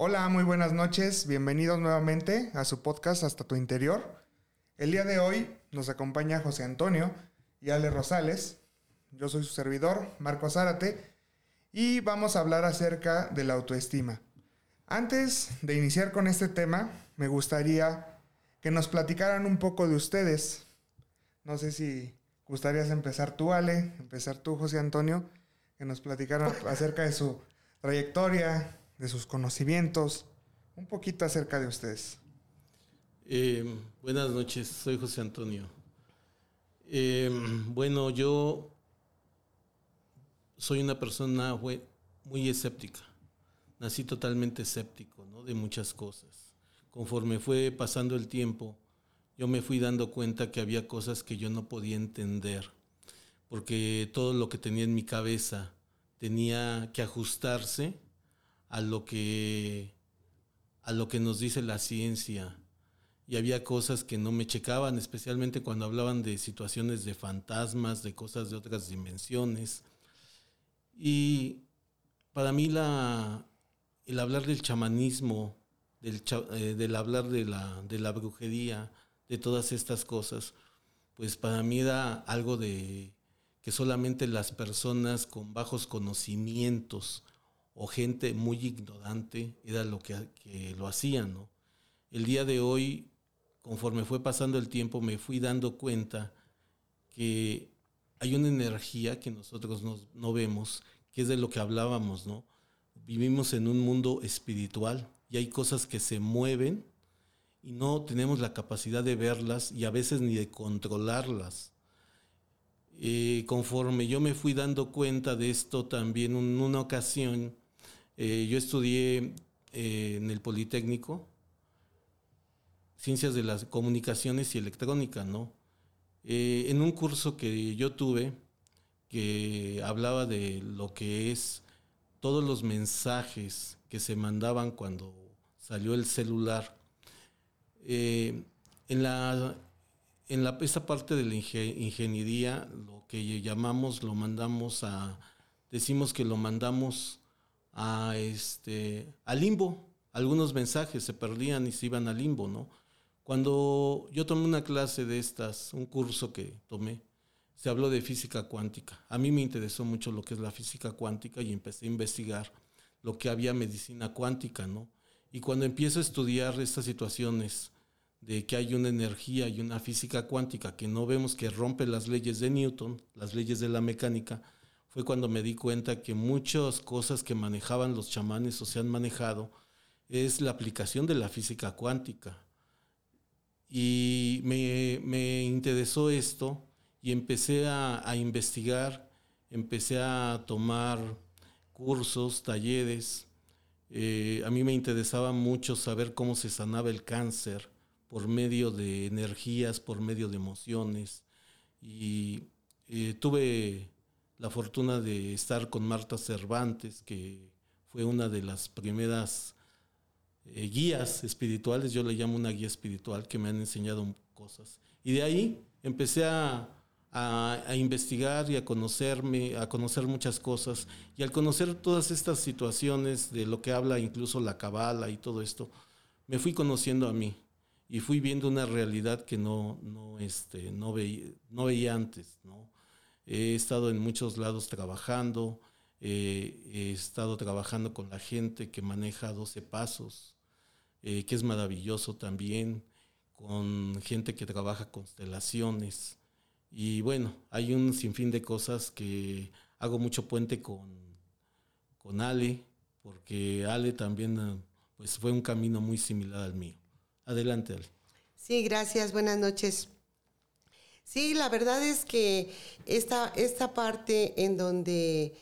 Hola, muy buenas noches. Bienvenidos nuevamente a su podcast Hasta tu Interior. El día de hoy nos acompaña José Antonio y Ale Rosales. Yo soy su servidor, Marco Zárate, y vamos a hablar acerca de la autoestima. Antes de iniciar con este tema, me gustaría que nos platicaran un poco de ustedes. No sé si gustarías empezar tú, Ale, empezar tú, José Antonio, que nos platicaran acerca de su trayectoria, de sus conocimientos, un poquito acerca de ustedes. Eh, buenas noches, soy José Antonio. Eh, bueno, yo soy una persona muy escéptica. Nací totalmente escéptico ¿no? de muchas cosas. Conforme fue pasando el tiempo, yo me fui dando cuenta que había cosas que yo no podía entender, porque todo lo que tenía en mi cabeza tenía que ajustarse a lo que, a lo que nos dice la ciencia. Y había cosas que no me checaban, especialmente cuando hablaban de situaciones de fantasmas, de cosas de otras dimensiones. Y para mí la, el hablar del chamanismo, del, eh, del hablar de la, de la brujería, de todas estas cosas, pues para mí era algo de que solamente las personas con bajos conocimientos o gente muy ignorante era lo que, lo hacían, ¿no? El día de hoy, conforme fue pasando el tiempo, me fui dando cuenta que hay una energía que nosotros no, vemos, que es de lo que hablábamos, ¿no? Vivimos en un mundo espiritual y hay cosas que se mueven y no tenemos la capacidad de verlas y a veces ni de controlarlas. Eh, conforme yo me fui dando cuenta de esto también en una ocasión, eh, yo estudié eh, en el Politécnico Ciencias de las Comunicaciones y Electrónica, ¿no? Eh, en un curso que yo tuve que hablaba de lo que es todos los mensajes que se mandaban cuando salió el celular. en la en la, esa parte de la ingeniería, lo que llamamos, lo mandamos a, decimos que lo mandamos a este, al limbo. Algunos mensajes se perdían y se iban al limbo, ¿no? Cuando yo tomé una clase de estas, un curso que tomé, se habló de física cuántica. A mí me interesó mucho lo que es la física cuántica y empecé a investigar lo que había medicina cuántica, ¿no? Y cuando empiezo a estudiar estas situaciones de que hay una energía y una física cuántica que no vemos que rompe las leyes de Newton, las leyes de la mecánica, fue cuando me di cuenta que muchas cosas que manejaban los chamanes o se han manejado es la aplicación de la física cuántica. Y me, interesó esto y empecé a, investigar, empecé a tomar cursos, talleres. Eh, a mí me interesaba mucho saber cómo se sanaba el cáncer por medio de energías, por medio de emociones. Y eh, tuve la fortuna de estar con Marta Cervantes, que fue una de las primeras eh, guías espirituales, yo le llamo una guía espiritual, que me han enseñado cosas. Y de ahí empecé a, investigar y a conocerme, a conocer muchas cosas. Y al conocer todas estas situaciones de lo que habla incluso la cabala y todo esto, me fui conociendo a mí y fui viendo una realidad que no, no, este, no, veía, no veía antes, ¿no? He estado en muchos lados trabajando, eh, he estado trabajando con la gente que maneja 12 pasos, eh, que es maravilloso también, con gente que trabaja constelaciones. Y bueno, hay un sinfín de cosas que hago mucho puente con, con Ale, porque Ale también pues, fue un camino muy similar al mío. Adelante, Ale. Sí, gracias. Buenas noches. Sí, la verdad es que esta, esta parte en donde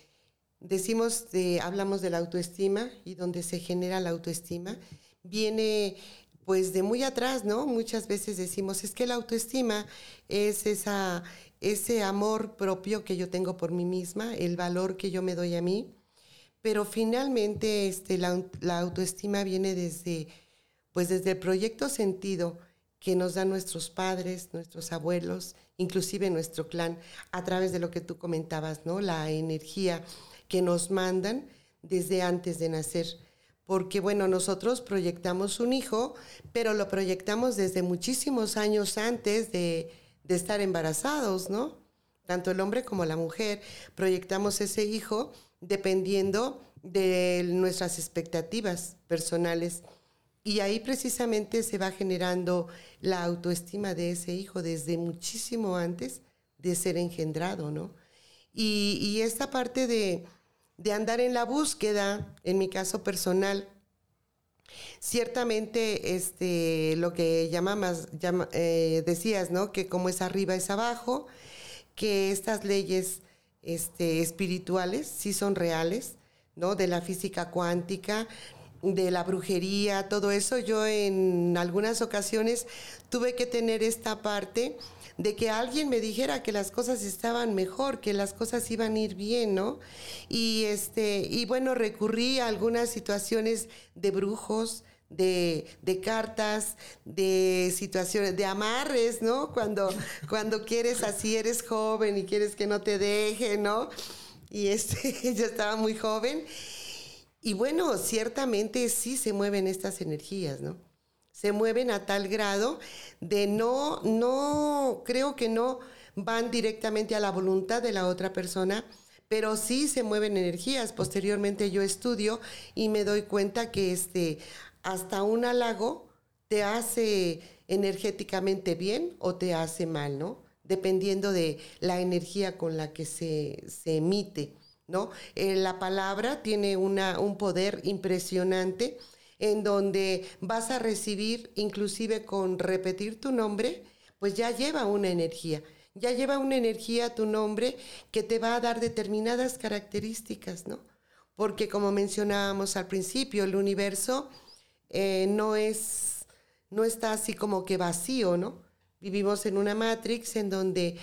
decimos, de, hablamos de la autoestima y donde se genera la autoestima, viene pues de muy atrás, ¿no? Muchas veces decimos, es que la autoestima es esa, ese amor propio que yo tengo por mí misma, el valor que yo me doy a mí, pero finalmente este, la, autoestima viene desde, pues desde el proyecto sentido, que nos dan nuestros padres, nuestros abuelos, inclusive nuestro clan, a través de lo que tú comentabas, ¿no? La energía que nos mandan desde antes de nacer. porque bueno, nosotros proyectamos un hijo, pero lo proyectamos desde muchísimos años antes de, de estar embarazados, ¿no? Tanto el hombre como la mujer proyectamos ese hijo dependiendo de nuestras expectativas personales. Y ahí precisamente se va generando la autoestima de ese hijo desde muchísimo antes de ser engendrado, ¿no? Y, esta parte de, andar en la búsqueda, en mi caso personal, ciertamente este, lo que llamamos, eh, decías, ¿no? Que como es arriba es abajo, que estas leyes este, espirituales sí son reales, ¿no? De la física cuántica, de la brujería, todo eso, yo en algunas ocasiones tuve que tener esta parte de que alguien me dijera que las cosas estaban mejor, que las cosas iban a ir bien, ¿no? Y este, y bueno, recurrí a algunas situaciones de brujos, de, de, cartas, de situaciones, de amarres, ¿no? Cuando, cuando quieres así, eres joven y quieres que no te deje, ¿no? Y este, yo estaba muy joven y bueno, ciertamente sí se mueven estas energías, ¿no? Se mueven a tal grado de no, no, creo que no van directamente a la voluntad de la otra persona, pero sí se mueven energías. Posteriormente yo estudio y me doy cuenta que este, hasta un halago te hace energéticamente bien o te hace mal, ¿no? Dependiendo de la energía con la que se, se emite. ¿No? Eh, la palabra tiene una, un poder impresionante en donde vas a recibir, inclusive con repetir tu nombre, pues ya lleva una energía, ya lleva una energía tu nombre que te va a dar determinadas características, ¿no? Porque como mencionábamos al principio, el universo eh, no es, no está así como que vacío, ¿no? Vivimos en una matrix en donde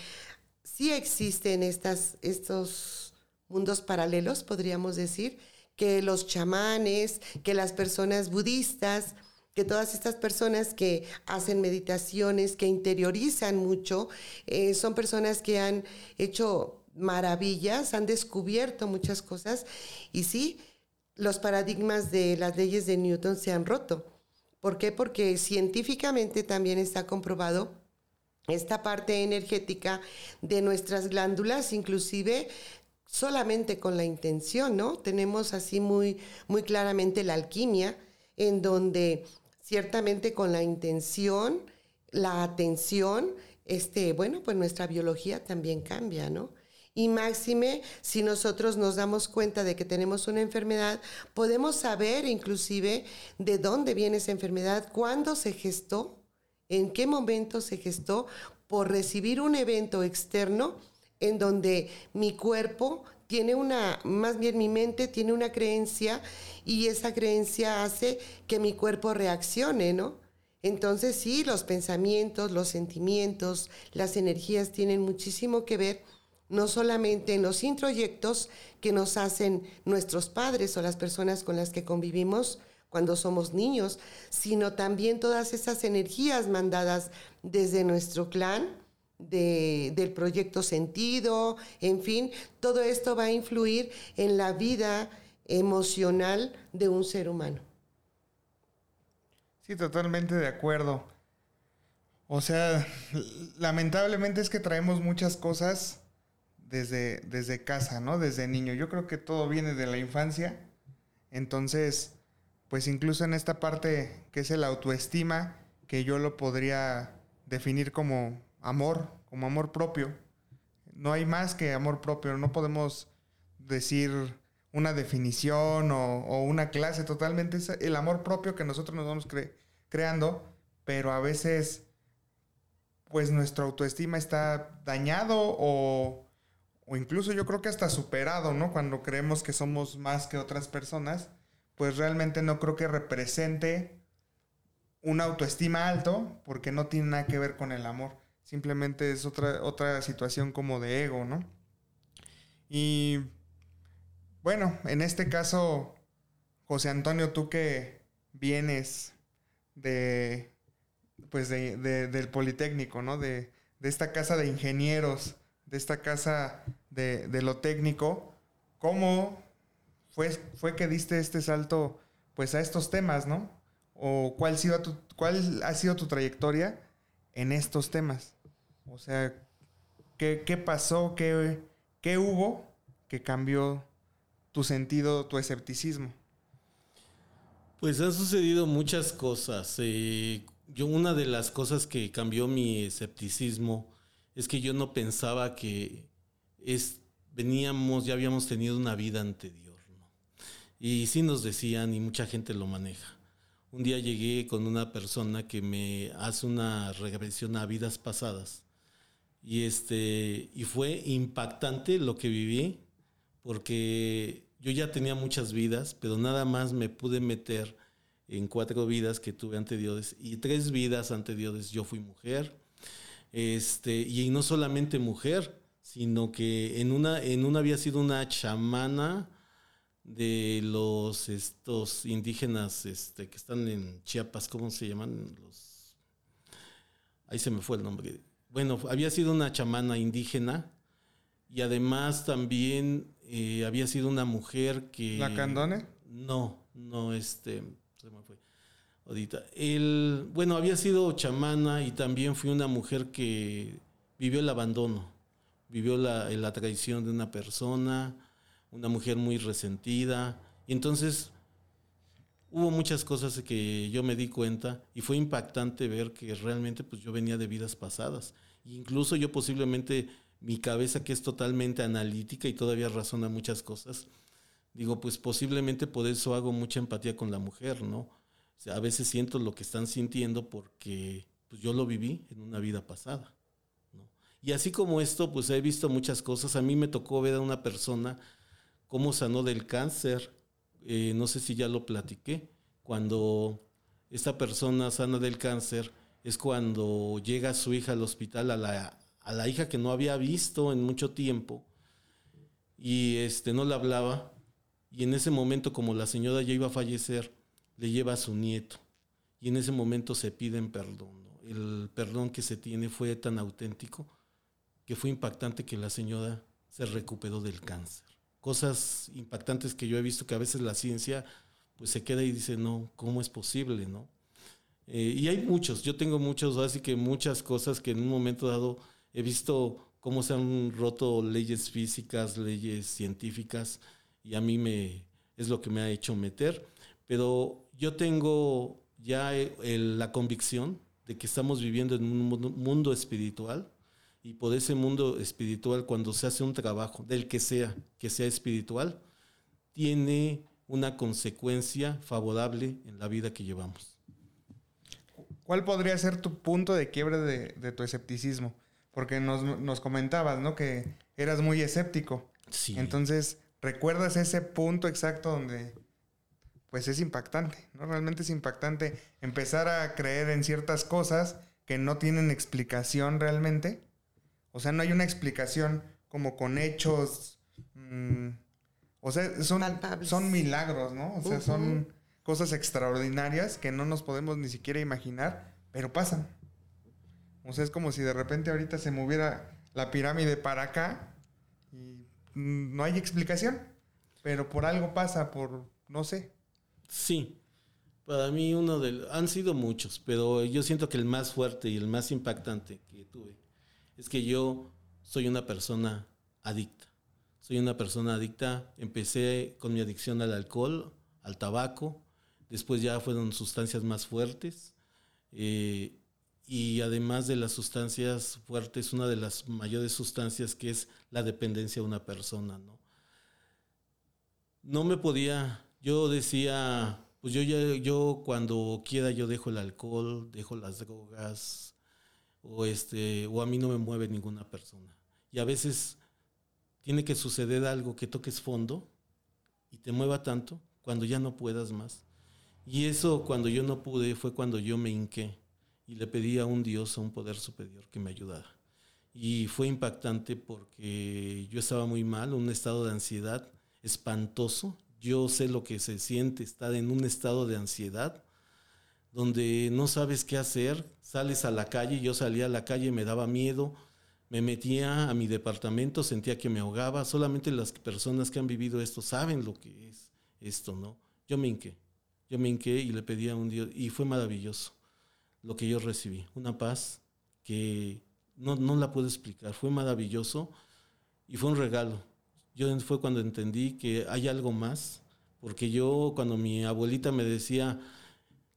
sí existen estas, estos mundos paralelos, podríamos decir, que los chamanes, que las personas budistas, que todas estas personas que hacen meditaciones, que interiorizan mucho, eh, son personas que han hecho maravillas, han descubierto muchas cosas y sí, los paradigmas de las leyes de Newton se han roto. ¿Por qué? Porque científicamente también está comprobado esta parte energética de nuestras glándulas, inclusive solamente con la intención, ¿no? Tenemos así muy, muy claramente la alquimia, en donde ciertamente con la intención, la atención, este, bueno, pues nuestra biología también cambia, ¿no? Y máxime, si nosotros nos damos cuenta de que tenemos una enfermedad, podemos saber inclusive de dónde viene esa enfermedad, cuándo se gestó, en qué momento se gestó, por recibir un evento externo en donde mi cuerpo tiene una, más bien mi mente tiene una creencia y esa creencia hace que mi cuerpo reaccione, ¿no? Entonces sí, los pensamientos, los sentimientos, las energías tienen muchísimo que ver, no solamente en los introyectos que nos hacen nuestros padres o las personas con las que convivimos cuando somos niños, sino también todas esas energías mandadas desde nuestro clan, del proyecto Sentido, en fin, todo esto va a influir en la vida emocional de un ser humano. Sí, totalmente de acuerdo. O sea, lamentablemente es que traemos muchas cosas desde, desde casa, ¿no? Desde niño. Yo creo que todo viene de la infancia. Entonces, pues incluso en esta parte que es el autoestima, que yo lo podría definir como amor, como amor propio. No hay más que amor propio, no podemos decir una definición o, una clase totalmente, es el amor propio que nosotros nos vamos creando, pero a veces pues nuestra autoestima está dañado o, o incluso yo creo que hasta superado, ¿no? Cuando creemos que somos más que otras personas, pues realmente no creo que represente una autoestima alto porque no tiene nada que ver con el amor. Simplemente es otra, otra situación como de ego, ¿no? Y bueno, en este caso, José Antonio, tú que vienes de, pues de, del Politécnico, ¿no? De, esta casa de ingenieros, de esta casa de, lo técnico, ¿cómo fue, fue que diste este salto pues a estos temas, ¿no? O cuál, sido tu, cuál ha sido tu trayectoria en estos temas. O sea, ¿qué, qué pasó? ¿Qué, ¿Qué hubo que cambió tu sentido, tu escepticismo? Pues han sucedido muchas cosas. Eh, yo una de las cosas que cambió mi escepticismo es que yo no pensaba que es, veníamos, ya habíamos tenido una vida ante Dios. ¿no? Y sí nos decían, y mucha gente lo maneja. Un día llegué con una persona que me hace una regresión a vidas pasadas. Y, este, y fue impactante lo que viví, porque yo ya tenía muchas vidas, pero nada más me pude meter en cuatro vidas que tuve ante Dios y tres vidas ante Dios yo fui mujer. Este, y no solamente mujer, sino que en una, en una había sido una chamana de los estos indígenas este, que están en Chiapas, ¿cómo se llaman? Los, ahí se me fue el nombre. Bueno, había sido una chamana indígena y además también eh, había sido una mujer que... ¿La Candone? No, no, este, se me fue. Ahorita. El, bueno, había sido chamana y también fui una mujer que vivió el abandono, vivió la, la traición de una persona, una mujer muy resentida. Y entonces hubo muchas cosas que yo me di cuenta y fue impactante ver que realmente pues yo venía de vidas pasadas. Incluso yo posiblemente mi cabeza que es totalmente analítica y todavía razona muchas cosas, digo, pues posiblemente por eso hago mucha empatía con la mujer, ¿no? a veces siento lo que están sintiendo porque pues yo lo viví en una vida pasada. ¿no? Y así como esto, pues he visto muchas cosas. A mí me tocó ver a una persona cómo sanó del cáncer. Eh, no sé si ya lo platiqué. Cuando esta persona sana del cáncer es cuando llega su hija al hospital a la a la hija que no había visto en mucho tiempo y este no le hablaba y en ese momento como la señora ya iba a fallecer le lleva a su nieto y en ese momento se piden perdón el perdón que se tiene fue tan auténtico que fue impactante que la señora se recuperó del cáncer cosas impactantes que yo he visto que a veces la ciencia pues se queda y dice no cómo es posible no eh, y hay muchos yo tengo muchos así que muchas cosas que en un momento dado He visto cómo se han roto leyes físicas, leyes científicas, y a mí me, es lo que me ha hecho meter. Pero yo tengo ya la convicción de que estamos viviendo en un mundo espiritual y por ese mundo espiritual, cuando se hace un trabajo, del que sea, que sea espiritual, tiene una consecuencia favorable en la vida que llevamos. ¿Cuál podría ser tu punto de quiebre de, de tu escepticismo? Porque nos, comentabas, ¿no? Que eras muy escéptico. Sí. Entonces, ¿recuerdas ese punto exacto donde, pues es impactante, ¿no? Realmente es impactante empezar a creer en ciertas cosas que no tienen explicación realmente. O sea, no hay una explicación como con hechos. Mm, o sea, son, son milagros, ¿no? O sea, son cosas extraordinarias que no nos podemos ni siquiera imaginar, pero pasan. O sea, es como si de repente ahorita se moviera la pirámide para acá y no hay explicación, pero por algo pasa, por no sé. Sí. Para mí uno de han sido muchos, pero yo siento que el más fuerte y el más impactante que tuve es que yo soy una persona adicta. Soy una persona adicta. Empecé con mi adicción al alcohol, al tabaco. Después ya fueron sustancias más fuertes. Eh, y además de las sustancias fuertes, una de las mayores sustancias que es la dependencia de una persona, ¿no? No me podía, yo decía, pues yo ya, yo cuando quiera yo dejo el alcohol, dejo las drogas, o este, o a mí no me mueve ninguna persona. Y a veces tiene que suceder algo que toques fondo y te mueva tanto cuando ya no puedas más. Y eso cuando yo no pude fue cuando yo me hinqué y le pedí a un Dios, a un poder superior que me ayudara. Y fue impactante porque yo estaba muy mal, un estado de ansiedad espantoso. Yo sé lo que se siente estar en un estado de ansiedad donde no sabes qué hacer, sales a la calle, yo salía a la calle, me daba miedo, me metía a mi departamento, sentía que me ahogaba, solamente las personas que han vivido esto saben lo que es esto, ¿no? Yo me hinqué, Yo me hinqué y le pedí a un Dios, y fue maravilloso lo que yo recibí, una paz que no, no la puedo explicar, fue maravilloso y fue un regalo. Yo fue cuando entendí que hay algo más, porque yo cuando mi abuelita me decía,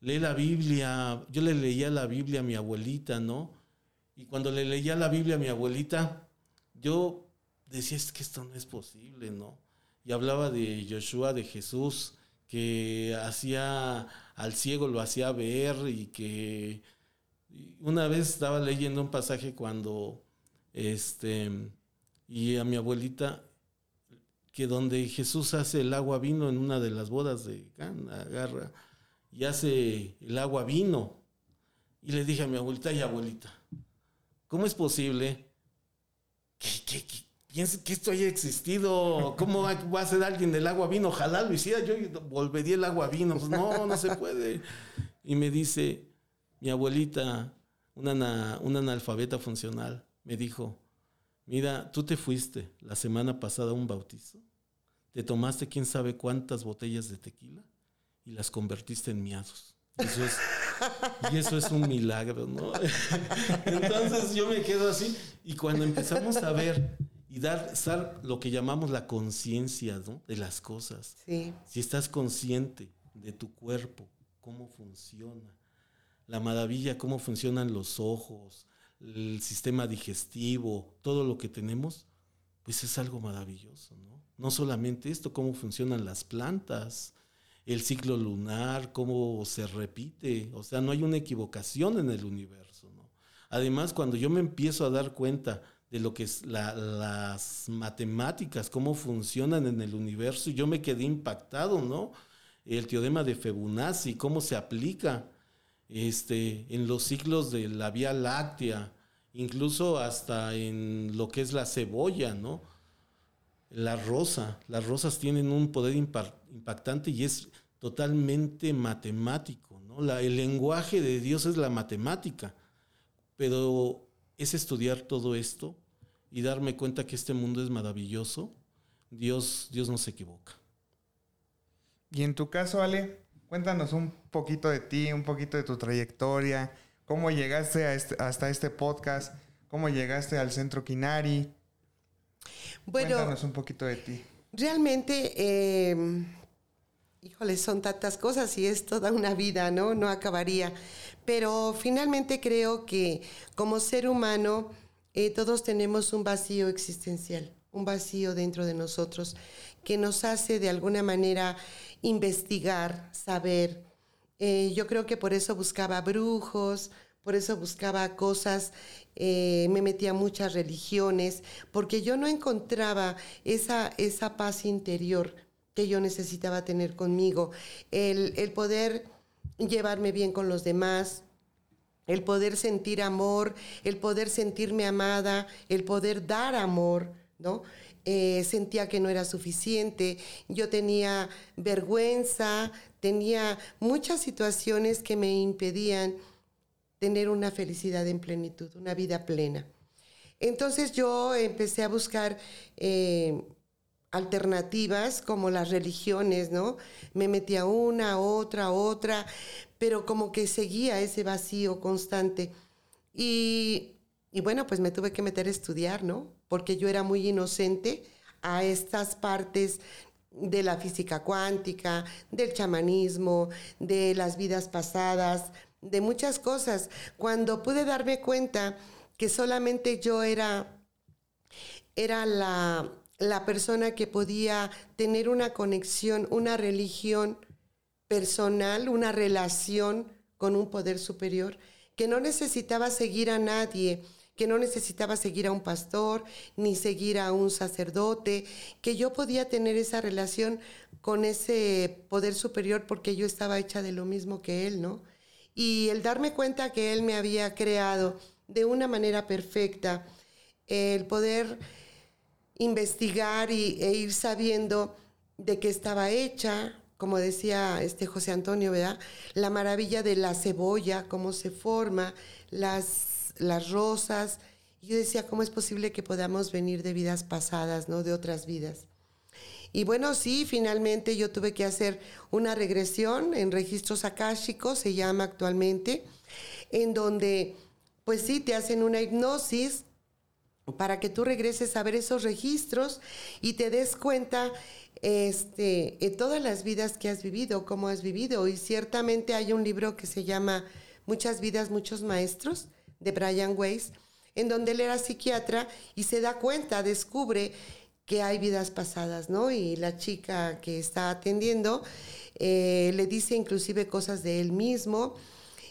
lee la Biblia, yo le leía la Biblia a mi abuelita, ¿no? Y cuando le leía la Biblia a mi abuelita, yo decía, es que esto no es posible, ¿no? Y hablaba de Joshua, de Jesús, que hacía al ciego, lo hacía ver y que una vez estaba leyendo un pasaje cuando, este, y a mi abuelita, que donde Jesús hace el agua vino en una de las bodas de Cana, agarra y hace el agua vino. Y le dije a mi abuelita, y abuelita, ¿cómo es posible que, piense que esto haya existido? ¿Cómo va, a ser alguien del agua vino? Ojalá lo hiciera, yo volvería el agua vino. Pues no, no se puede. Y me dice, mi abuelita, una, una analfabeta funcional, me dijo, mira, tú te fuiste la semana pasada a un bautizo, te tomaste quién sabe cuántas botellas de tequila y las convertiste en miados. y eso es un milagro, ¿no? Entonces yo me quedo así y cuando empezamos a ver y dar, lo que llamamos la conciencia ¿no? de las cosas, si estás consciente de tu cuerpo, cómo funciona, la maravilla, cómo funcionan los ojos, el sistema digestivo, todo lo que tenemos, pues es algo maravilloso, ¿no? No solamente esto, cómo funcionan las plantas, el ciclo lunar, cómo se repite, o sea, no hay una equivocación en el universo, ¿no? Además, cuando yo me empiezo a dar cuenta de lo que es las matemáticas, cómo funcionan en el universo, yo me quedé impactado, ¿no? El teorema de Fibonacci, cómo se aplica este, en los ciclos de la Vía Láctea, incluso hasta en lo que es la cebolla, ¿no? La rosa, las rosas tienen un poder impactante y es totalmente matemático, ¿no? el lenguaje de Dios es la matemática, pero es estudiar todo esto y darme cuenta que este mundo es maravilloso. Dios, Dios no se equivoca. Y en tu caso, Ale, Cuéntanos un poquito de ti, un poquito de tu trayectoria, cómo llegaste este, hasta este podcast, cómo llegaste al Centro Kinari. Bueno, Cuéntanos un poquito de ti. Realmente, em, híjole, son tantas cosas y es toda una vida, ¿no? No acabaría. Pero finalmente creo que como ser humano eh, todos tenemos un vacío existencial, un vacío dentro de nosotros que nos hace de alguna manera investigar, saber. Eh, yo creo que por eso buscaba brujos, por eso buscaba cosas, eh, me metía a muchas religiones, porque yo no encontraba esa, esa paz interior que yo necesitaba tener conmigo, el, el poder llevarme bien con los demás, el poder sentir amor, el poder sentirme amada, el poder dar amor, ¿no? Eh, sentía que no era suficiente, yo tenía vergüenza, tenía muchas situaciones que me impedían tener una felicidad en plenitud, una vida plena. Entonces yo empecé a buscar eh, alternativas como las religiones, ¿no? Me metía una, otra, otra, pero como que seguía ese vacío constante. Y, y bueno, pues me tuve que meter a estudiar, ¿no? porque yo era muy inocente a estas partes de la física cuántica, del chamanismo, de las vidas pasadas, de muchas cosas. Cuando pude darme cuenta que solamente yo era, era la, la persona que podía tener una conexión, una religión personal, una relación con un poder superior, que no necesitaba seguir a nadie, que no necesitaba seguir a un pastor ni seguir a un sacerdote, que yo podía tener esa relación con ese poder superior porque yo estaba hecha de lo mismo que él, ¿no? Y el darme cuenta que él me había creado de una manera perfecta, el poder investigar y, e ir sabiendo de qué estaba hecha, como decía este José Antonio, ¿verdad? La maravilla de la cebolla, cómo se forma, las las rosas. Yo decía, ¿cómo es posible que podamos venir de vidas pasadas, ¿no? De otras vidas. Y bueno, sí, finalmente yo tuve que hacer una regresión en registros akáshicos, se llama actualmente, en donde, pues sí, te hacen una hipnosis para que tú regreses a ver esos registros y te des cuenta este, en todas las vidas que has vivido, cómo has vivido. Y ciertamente hay un libro que se llama Muchas vidas, muchos maestros, de Brian Weiss, en donde él era psiquiatra y se da cuenta, descubre que hay vidas pasadas, ¿no? Y la chica que está atendiendo eh, le dice inclusive cosas de él mismo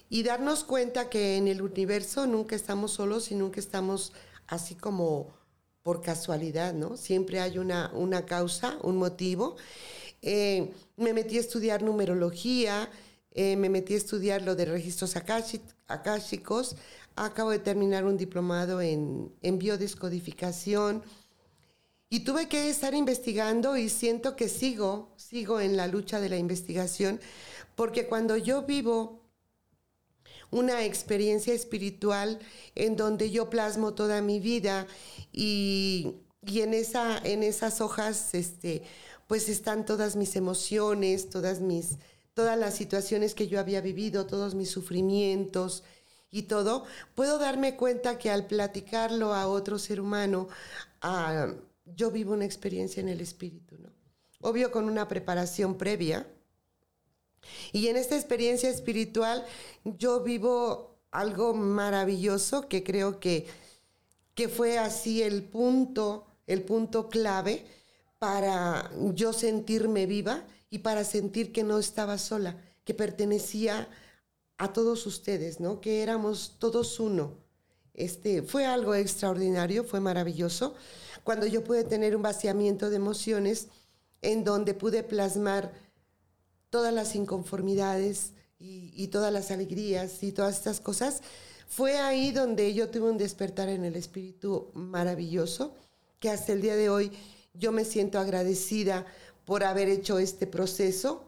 y darnos cuenta que en el universo nunca estamos solos y nunca estamos así como por casualidad, ¿no? Siempre hay una, una causa, un motivo. Eh, me metí a estudiar numerología, eh, me metí a estudiar lo de registros akáshicos, acabo de terminar un diplomado en, en biodescodificación y tuve que estar investigando y siento que sigo, sigo en la lucha de la investigación, porque cuando yo vivo una experiencia espiritual en donde yo plasmo toda mi vida y, en, esa, en esas hojas este, pues están todas mis emociones, todas, mis, todas las situaciones que yo había vivido, todos mis sufrimientos y todo, puedo darme cuenta que al platicarlo a otro ser humano, yo vivo una experiencia en el espíritu, ¿no? Obvio con una preparación previa, y en esta experiencia espiritual yo vivo algo maravilloso que creo que, que fue así el punto, el punto clave para yo sentirme viva y para sentir que no estaba sola, que pertenecía a todos ustedes, ¿no? Que éramos todos uno. Este, fue algo extraordinario, fue maravilloso. Cuando yo pude tener un vaciamiento de emociones en donde pude plasmar todas las inconformidades y, todas las alegrías y todas estas cosas, fue ahí donde yo tuve un despertar en el espíritu maravilloso, que hasta el día de hoy yo me siento agradecida por haber hecho este proceso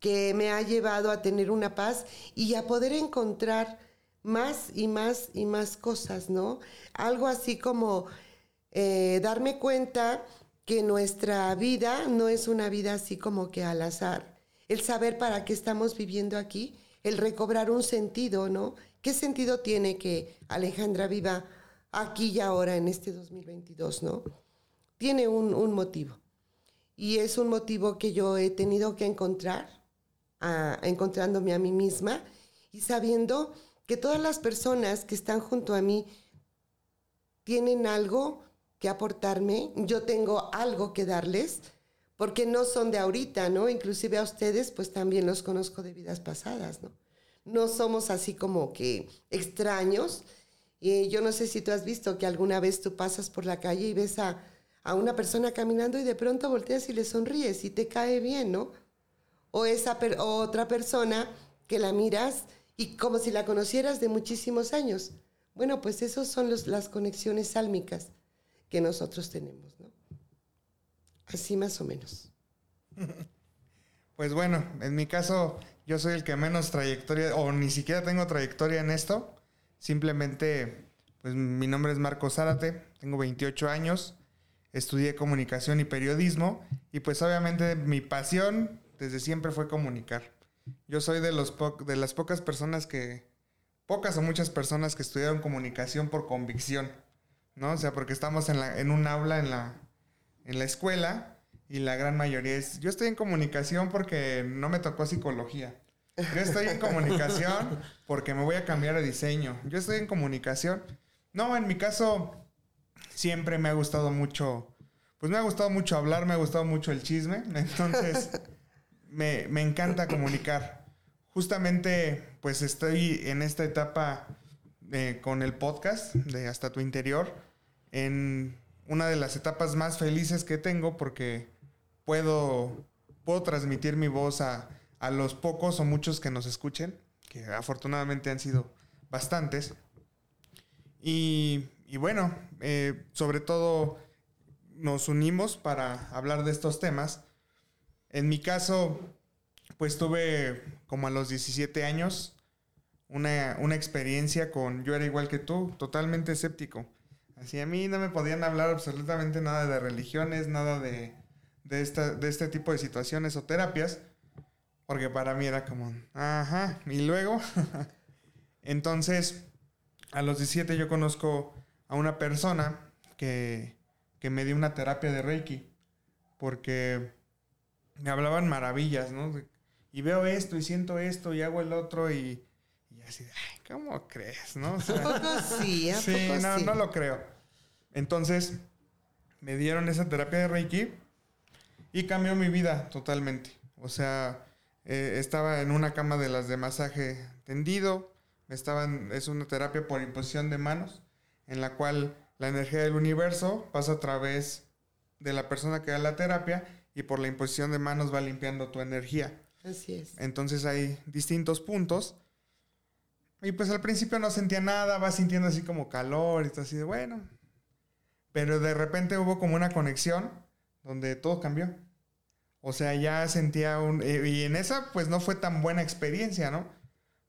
que me ha llevado a tener una paz y a poder encontrar más y más y más cosas, ¿no? Algo así como eh, darme cuenta que nuestra vida no es una vida así como que al azar. El saber para qué estamos viviendo aquí, el recobrar un sentido, ¿no? ¿Qué sentido tiene que Alejandra viva aquí y ahora en este 2022, ¿no? Tiene un, motivo. Y es un motivo que yo he tenido que encontrar, encontrándome a mí misma y sabiendo que todas las personas que están junto a mí tienen algo que aportarme, yo tengo algo que darles, porque no son de ahorita, ¿no? Inclusive a ustedes, pues también los conozco de vidas pasadas, ¿no? No somos así como que extraños. Y yo no sé si tú has visto que alguna vez tú pasas por la calle y ves a, a una persona caminando y de pronto volteas y le sonríes y te cae bien, ¿no? O esa otra persona que la miras y como si la conocieras de muchísimos años. Bueno, pues esas son los, las conexiones sálmicas que nosotros tenemos, ¿no? Así más o menos. Pues bueno, en mi caso yo soy el que menos trayectoria, o ni siquiera tengo trayectoria en esto. Simplemente, pues mi nombre es Marco Zárate, tengo 28 años, estudié comunicación y periodismo y pues obviamente mi pasión desde siempre fue comunicar. Yo soy de, los de las pocas personas que, pocas o muchas personas que estudiaron comunicación por convicción. ¿no? O sea, porque estamos en, la, en un aula en la, en la escuela y la gran mayoría es, yo estoy en comunicación porque no me tocó psicología. Yo estoy en comunicación porque me voy a cambiar de diseño. Yo estoy en comunicación. No, en mi caso siempre me ha gustado mucho, pues me ha gustado mucho hablar, me ha gustado mucho el chisme. Entonces, me, me encanta comunicar. Justamente, pues estoy en esta etapa con el podcast de Hasta tu Interior en una de las etapas más felices que tengo porque puedo, puedo transmitir mi voz a, a los pocos o muchos que nos escuchen, que afortunadamente han sido bastantes. Y, y bueno, eh, sobre todo nos unimos para hablar de estos temas. En mi caso, pues tuve como a los 17 años una, experiencia con, yo era igual que tú, totalmente escéptico. Así a mí no me podían hablar absolutamente nada de religiones, nada de, de, esta, de este tipo de situaciones o terapias, porque para mí era como, ajá, y luego, entonces, a los 17 yo conozco a una persona que, que me dio una terapia de Reiki, porque me hablaban maravillas, ¿no? Y veo esto y siento esto y hago el otro y, y así, ay, ¿cómo crees, no? ¿A poco sí? ¿A sí, poco no, sí? no lo creo. Entonces, me dieron esa terapia de Reiki y cambió mi vida totalmente. O sea, eh, estaba en una cama de las de masaje tendido, estaban, es una terapia por imposición de manos, en la cual la energía del universo pasa a través de la persona que da la terapia y por la imposición de manos va limpiando tu energía. Así es. Entonces hay distintos puntos. Y pues al principio no sentía nada, va sintiendo así como calor y todo así de bueno. Pero de repente hubo como una conexión donde todo cambió. O sea, ya sentía un... eh, y en esa pues no fue tan buena experiencia, ¿no?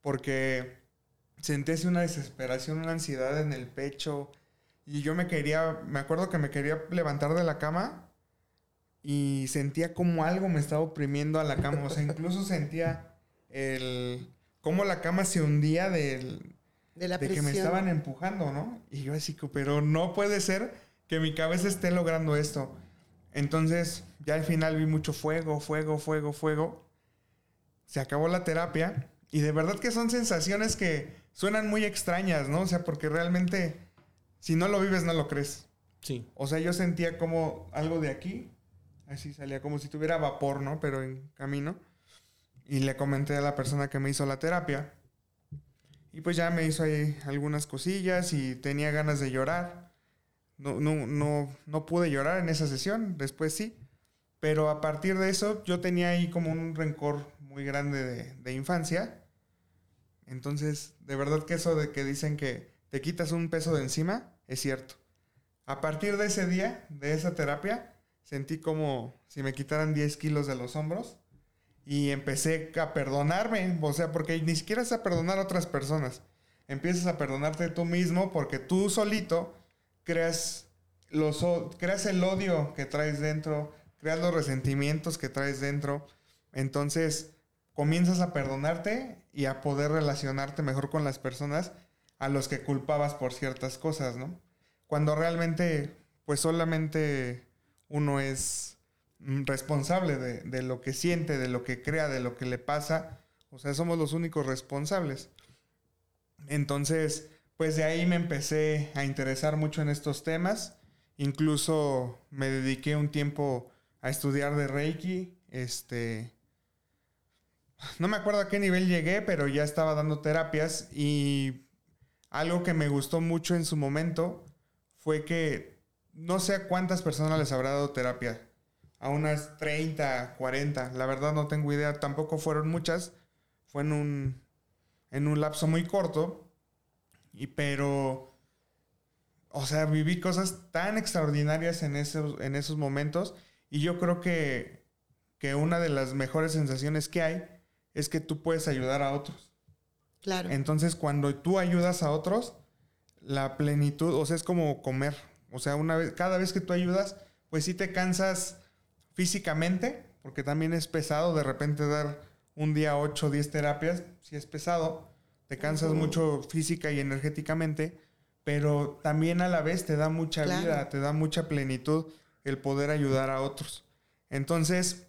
Porque sentí así una desesperación, una ansiedad en el pecho. Y yo me quería, me acuerdo que me quería levantar de la cama y sentía como algo me estaba oprimiendo a la cama. O sea, incluso sentía el cómo la cama se hundía del, De la de que me estaban empujando, ¿no? Y yo así, pero no puede ser que mi cabeza esté logrando esto. Entonces, ya al final vi mucho fuego, fuego, fuego, fuego. Se acabó la terapia y de verdad que son sensaciones que suenan muy extrañas, ¿no? O sea, porque realmente si no lo vives no lo crees. Sí. O sea, yo sentía como algo de aquí, así salía como si tuviera vapor, ¿no? Pero en camino. Y le comenté a la persona que me hizo la terapia. Y pues ya me hizo ahí algunas cosillas y tenía ganas de llorar. No, no, no, no pude llorar en esa sesión, después sí. Pero a partir de eso yo tenía ahí como un rencor muy grande de, de infancia. Entonces, de verdad que eso de que dicen que te quitas un peso de encima, es cierto. A partir de ese día, de esa terapia, sentí como si me quitaran 10 kilos de los hombros y empecé a perdonarme, o sea, porque ni siquiera es a perdonar a otras personas. Empiezas a perdonarte tú mismo porque tú solito creas, los, creas el odio que traes dentro, creas los resentimientos que traes dentro. Entonces comienzas a perdonarte y a poder relacionarte mejor con las personas a los que culpabas por ciertas cosas, ¿no? Cuando realmente, pues solamente uno es mm, responsable de, de lo que siente, de lo que crea, de lo que le pasa. O sea, somos los únicos responsables. Entonces, pues de ahí me empecé a interesar mucho en estos temas. Incluso me dediqué un tiempo a estudiar de Reiki. Este. No me acuerdo a qué nivel llegué, pero ya estaba dando terapias. Y algo que me gustó mucho en su momento fue que no sé a cuántas personas les habrá dado terapia. A unas 30, 40. La verdad no tengo idea. Tampoco fueron muchas. Fue en un, en un lapso muy corto. Y pero... O sea, viví cosas tan extraordinarias en esos, en esos momentos. Y yo creo que, que una de las mejores sensaciones que hay es que tú puedes ayudar a otros. Claro. Entonces, cuando tú ayudas a otros, la plenitud, o sea, es como comer. O sea, una vez, cada vez que tú ayudas, pues sí te cansas físicamente, porque también es pesado de repente dar un día 8 o 10 terapias, si es pesado, te cansas mucho física y energéticamente, pero también a la vez te da mucha Claro. vida, te da mucha plenitud el poder ayudar a otros. Entonces,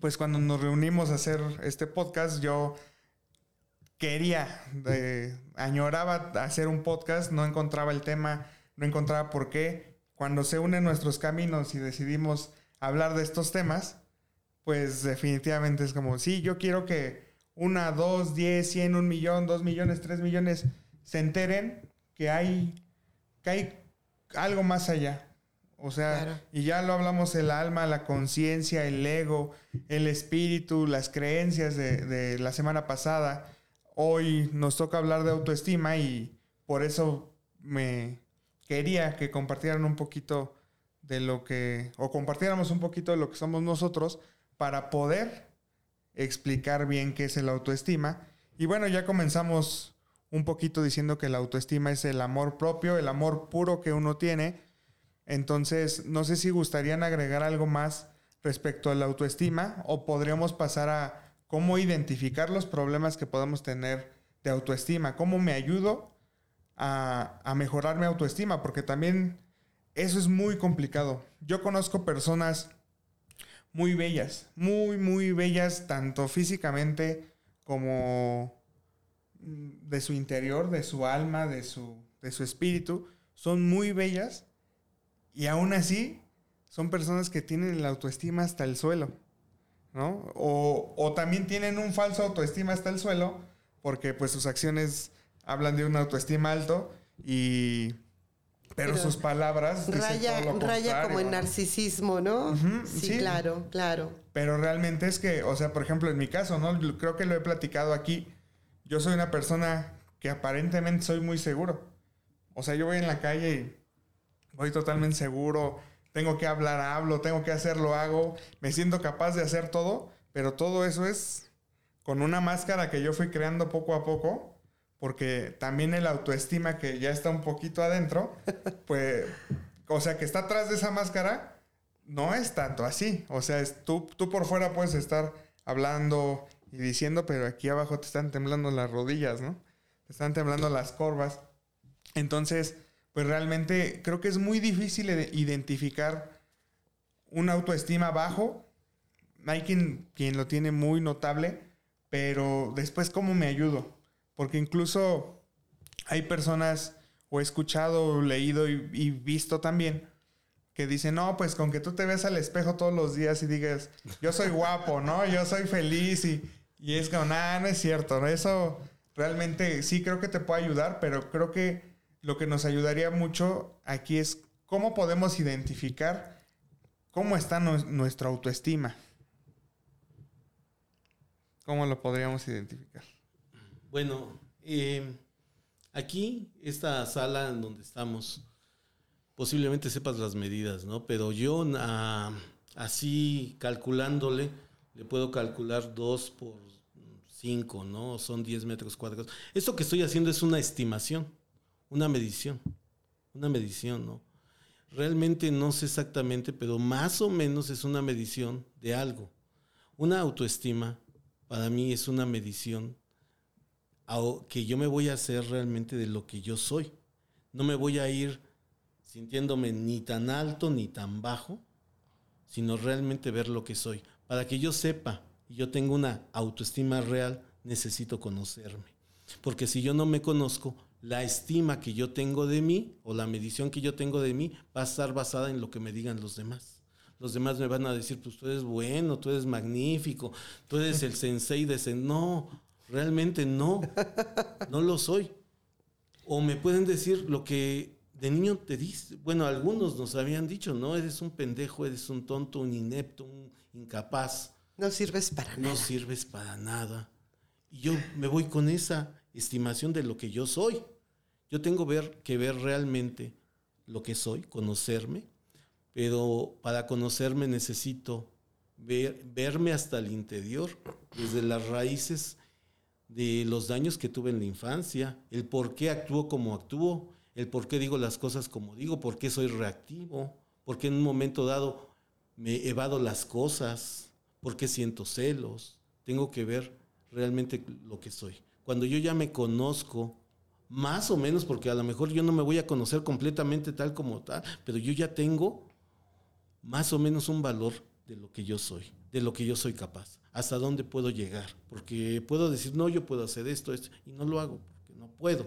pues cuando nos reunimos a hacer este podcast, yo quería, eh, añoraba hacer un podcast, no encontraba el tema, no encontraba por qué. Cuando se unen nuestros caminos y decidimos hablar de estos temas, pues definitivamente es como, sí, yo quiero que una, dos, diez, cien, un millón, dos millones, tres millones se enteren que hay, que hay algo más allá. O sea, Claro. y ya lo hablamos, el alma, la conciencia, el ego, el espíritu, las creencias de, de la semana pasada. Hoy nos toca hablar de autoestima y por eso me quería que compartieran un poquito de lo que, o compartiéramos un poquito de lo que somos nosotros para poder explicar bien qué es el autoestima. Y bueno, ya comenzamos un poquito diciendo que la autoestima es el amor propio, el amor puro que uno tiene. Entonces, no sé si gustarían agregar algo más respecto a la autoestima o podríamos pasar a cómo identificar los problemas que podemos tener de autoestima, cómo me ayudo a, a mejorar mi autoestima, porque también eso es muy complicado. Yo conozco personas muy bellas, muy, muy bellas, tanto físicamente como mm, de su interior, de su alma, de su, de su espíritu, son muy bellas y aún así son personas que tienen la autoestima hasta el suelo, ¿no? O, o también tienen un falso autoestima hasta el suelo porque pues sus acciones hablan de una autoestima alto y pero, sus palabras raya, raya como en narcisismo, ¿no? sí, claro, claro. Pero realmente es que, o sea, por ejemplo, en mi caso, ¿no? Creo que lo he platicado aquí. Yo soy una persona que aparentemente soy muy seguro. O sea, yo voy en la calle y voy totalmente seguro. Tengo que hablar, hablo. Tengo que hacerlo, hago. Me siento capaz de hacer todo. Pero todo eso es con una máscara que yo fui creando poco a poco porque también el autoestima que ya está un poquito adentro, pues, o sea, que está atrás de esa máscara, no es tanto así. O sea, es, tú, tú por fuera puedes estar hablando y diciendo, pero aquí abajo te están temblando las rodillas, ¿no? Te están temblando las corvas. Entonces, pues realmente creo que es muy difícil identificar una autoestima bajo. Hay quien, quien lo tiene muy notable, pero después, ¿cómo me ayudo? Porque incluso hay personas, o he escuchado, leído y, visto también, que dicen, no, pues con que tú te ves al espejo todos los días y digas, yo soy guapo, ¿no? Yo soy feliz y, y es como, nada, no es cierto, Eso realmente sí creo que te puede ayudar, pero creo que lo que nos ayudaría mucho aquí es cómo podemos identificar cómo está nuestra autoestima. ¿Cómo lo podríamos identificar? Bueno, eh, aquí, esta sala en donde estamos, posiblemente sepas las medidas, ¿no? Pero yo así calculándole, le puedo calcular 2 por 5, ¿no? Son 10 metros cuadrados. Esto que estoy haciendo es una estimación, una medición, una medición, ¿no? Realmente no sé exactamente, pero más o menos es una medición de algo. Una autoestima para mí es una medición que yo me voy a hacer realmente de lo que yo soy. No me voy a ir sintiéndome ni tan alto ni tan bajo, sino realmente ver lo que soy. Para que yo sepa y yo tenga una autoestima real, necesito conocerme. Porque si yo no me conozco, la estima que yo tengo de mí o la medición que yo tengo de mí va a estar basada en lo que me digan los demás. Los demás me van a decir, pues tú eres bueno, tú eres magnífico, tú eres el sensei de ese. No, Realmente no, no lo soy. O me pueden decir lo que de niño te dice, bueno, algunos nos habían dicho, no, eres un pendejo, eres un tonto, un inepto, un incapaz. No sirves para nada. No sirves para nada. Y yo me voy con esa estimación de lo que yo soy. Yo tengo ver, que ver realmente lo que soy, conocerme, pero para conocerme necesito ver, verme hasta el interior, desde las raíces de los daños que tuve en la infancia, el por qué actúo como actúo, el por qué digo las cosas como digo, por qué soy reactivo, por qué en un momento dado me evado las cosas, por qué siento celos. Tengo que ver realmente lo que soy. Cuando yo ya me conozco, más o menos, porque a lo mejor yo no me voy a conocer completamente tal como tal, pero yo ya tengo más o menos un valor de lo que yo soy, de lo que yo soy capaz hasta dónde puedo llegar, porque puedo decir, no, yo puedo hacer esto, esto, y no lo hago, porque no puedo.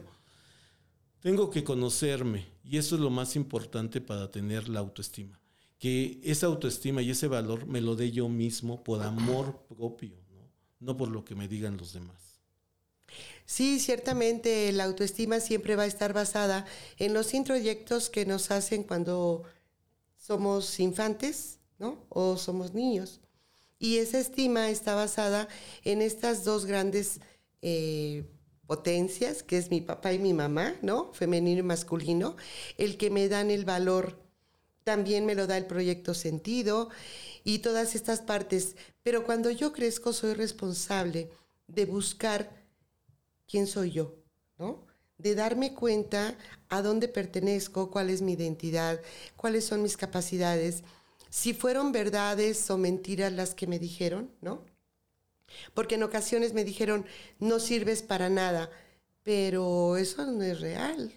Tengo que conocerme, y eso es lo más importante para tener la autoestima, que esa autoestima y ese valor me lo dé yo mismo por amor propio, no, no por lo que me digan los demás. Sí, ciertamente la autoestima siempre va a estar basada en los introyectos que nos hacen cuando somos infantes, ¿no? O somos niños. Y esa estima está basada en estas dos grandes eh, potencias, que es mi papá y mi mamá, ¿no? Femenino y masculino, el que me dan el valor, también me lo da el proyecto sentido y todas estas partes. Pero cuando yo crezco soy responsable de buscar quién soy yo, ¿no? De darme cuenta a dónde pertenezco, cuál es mi identidad, cuáles son mis capacidades, si fueron verdades o mentiras las que me dijeron, ¿no? Porque en ocasiones me dijeron, no sirves para nada, pero eso no es real.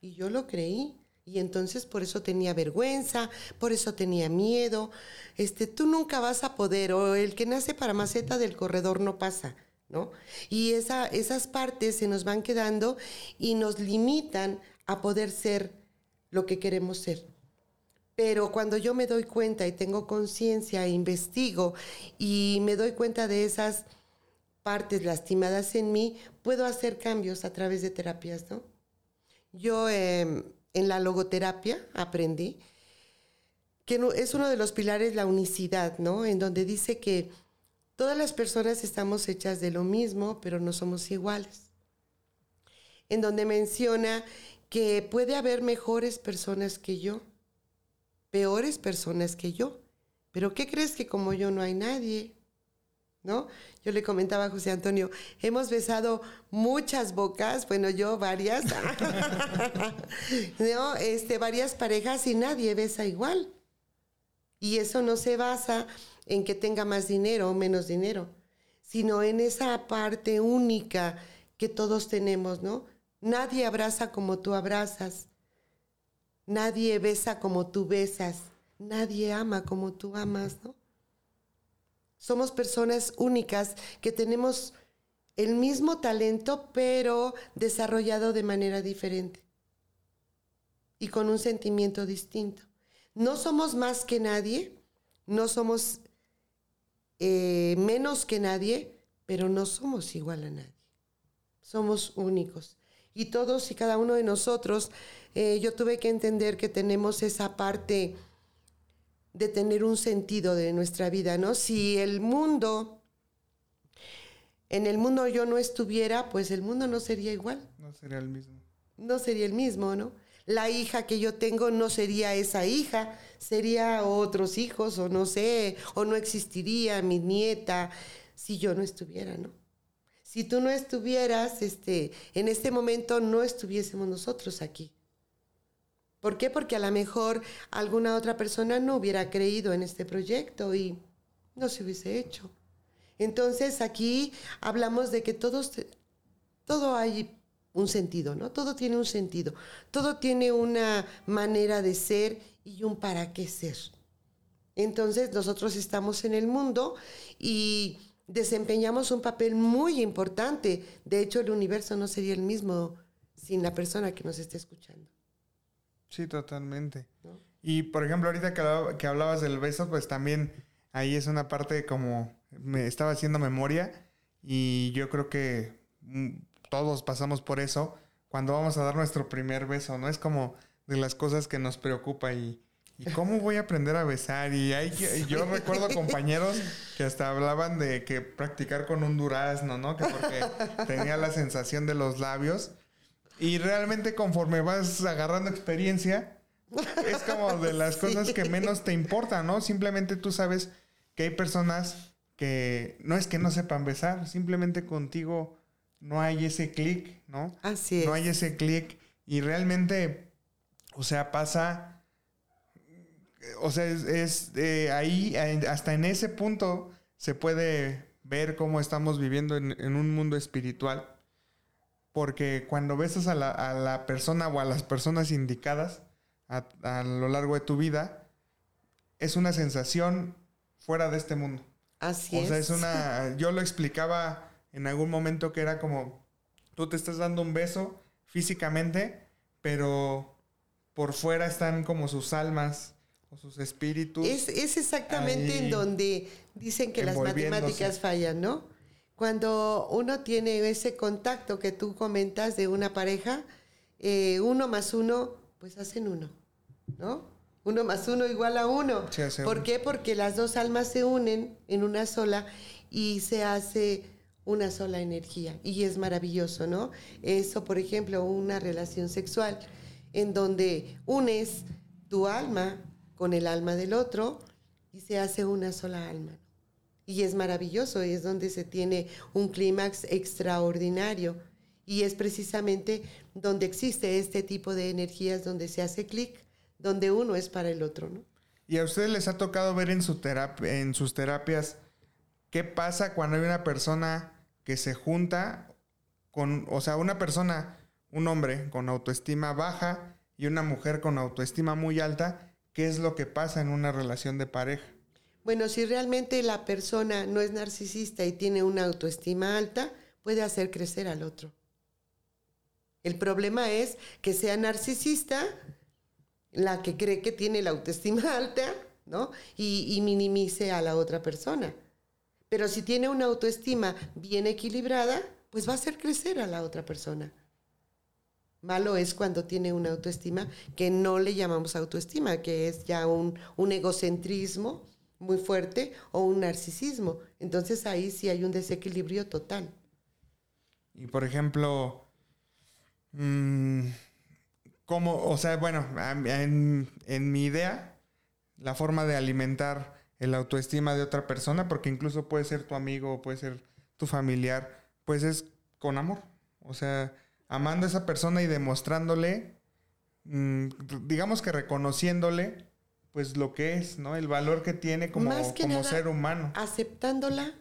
Y yo lo creí. Y entonces por eso tenía vergüenza, por eso tenía miedo. Este, tú nunca vas a poder, o el que nace para maceta del corredor no pasa, ¿no? Y esa, esas partes se nos van quedando y nos limitan a poder ser lo que queremos ser. Pero cuando yo me doy cuenta y tengo conciencia, e investigo y me doy cuenta de esas partes lastimadas en mí, puedo hacer cambios a través de terapias, ¿no? Yo em, en la logoterapia aprendí que es uno de los pilares la unicidad, ¿no? En donde dice que todas las personas estamos hechas de lo mismo, pero no somos iguales. En donde menciona que puede haber mejores personas que yo, peores personas que yo. Pero ¿qué crees que como yo no hay nadie? ¿No? Yo le comentaba a José Antonio, hemos besado muchas bocas, bueno, yo varias, ¿no? Este, varias parejas y nadie besa igual. Y eso no se basa en que tenga más dinero o menos dinero, sino en esa parte única que todos tenemos, ¿no? Nadie abraza como tú abrazas, nadie besa como tú besas, nadie ama como tú amas, ¿no? Somos personas únicas que tenemos el mismo talento, pero desarrollado de manera diferente y con un sentimiento distinto. No somos más que nadie, no somos eh, menos que nadie, pero no somos igual a nadie. Somos únicos. Y todos y cada uno de nosotros, eh, yo tuve que entender que tenemos esa parte de tener un sentido de nuestra vida, ¿no? Si el mundo, en el mundo yo no estuviera, pues el mundo no sería igual. No sería el mismo. No sería el mismo, ¿no? La hija que yo tengo no sería esa hija, sería otros hijos, o no sé, o no existiría mi nieta si yo no estuviera, ¿no? Si tú no estuvieras, este, en este momento no estuviésemos nosotros aquí. ¿Por qué? Porque a lo mejor alguna otra persona no hubiera creído en este proyecto y no se hubiese hecho. Entonces aquí hablamos de que todos, todo hay un sentido, ¿no? Todo tiene un sentido, todo tiene una manera de ser y un para qué ser. Entonces nosotros estamos en el mundo y desempeñamos un papel muy importante. De hecho, el universo no sería el mismo sin la persona que nos esté escuchando. Sí, totalmente. Y por ejemplo, ahorita que, hablabas del beso, pues también ahí es una parte como me estaba haciendo memoria y yo creo que mm, todos pasamos por eso cuando vamos a dar nuestro primer beso, ¿no? Es como de las cosas que nos preocupa y, cómo voy a aprender a besar y hay yo recuerdo compañeros que hasta hablaban de que practicar con un durazno, ¿no? Que porque tenía la sensación de los labios y realmente conforme vas agarrando experiencia, es como de las cosas que menos te importan, ¿no? Simplemente tú sabes que hay personas que no es que no sepan besar, simplemente contigo no hay ese clic, ¿no? Así es. No hay ese clic y realmente, o sea, pasa, o sea, es, eh, ahí, hasta en ese punto se puede ver cómo estamos viviendo en un mundo espiritual porque cuando besas a la, persona o a las personas indicadas a, lo largo de tu vida, es una sensación fuera de este mundo. Así es. O sea, es una. Yo lo explicaba en algún momento que era como. Tú te estás dando un beso físicamente, pero por fuera están como sus almas o sus espíritus. Es, exactamente en donde dicen que las matemáticas fallan, ¿no? Cuando uno tiene ese contacto que tú comentas de una pareja, eh, uno más uno, pues hacen uno, ¿no? Uno más uno igual a uno. ¿Por qué? Porque las dos almas se unen en una sola y se hace una sola energía. Y es maravilloso, ¿no? Eso, por ejemplo, una relación sexual en donde unes tu alma con el alma del otro y se hace una sola alma y es maravilloso, es donde se tiene un clímax extraordinario. Y es precisamente donde existe este tipo de energías, donde se hace clic, donde uno es para el otro, ¿no? ¿Y a ustedes les ha tocado ver en, su en sus terapias qué pasa cuando hay una persona que se junta con, o sea, una persona, un hombre con autoestima baja y una mujer con autoestima muy alta? ¿Qué es lo que pasa en una relación de pareja? Bueno, si realmente la persona no es narcisista y tiene una autoestima alta, puede hacer crecer al otro. El problema es que sea narcisista la que cree que tiene la autoestima alta, ¿no? Y, minimice a la otra persona. Pero si tiene una autoestima bien equilibrada, pues va a hacer crecer a la otra persona. Malo es cuando tiene una autoestima que no le llamamos autoestima, que es ya un, un egocentrismo muy fuerte o un narcisismo. Entonces ahí sí hay un desequilibrio total. Y por ejemplo, Mm, como, o sea, bueno, en, en, mi idea, la forma de alimentar el autoestima de otra persona, porque incluso puede ser tu amigo, puede ser tu familiar, pues es con amor. O sea, amando a esa persona y demostrándole, mm, digamos que reconociéndole, pues lo que es, ¿no? El valor que tiene como, como ser humano. Aceptándola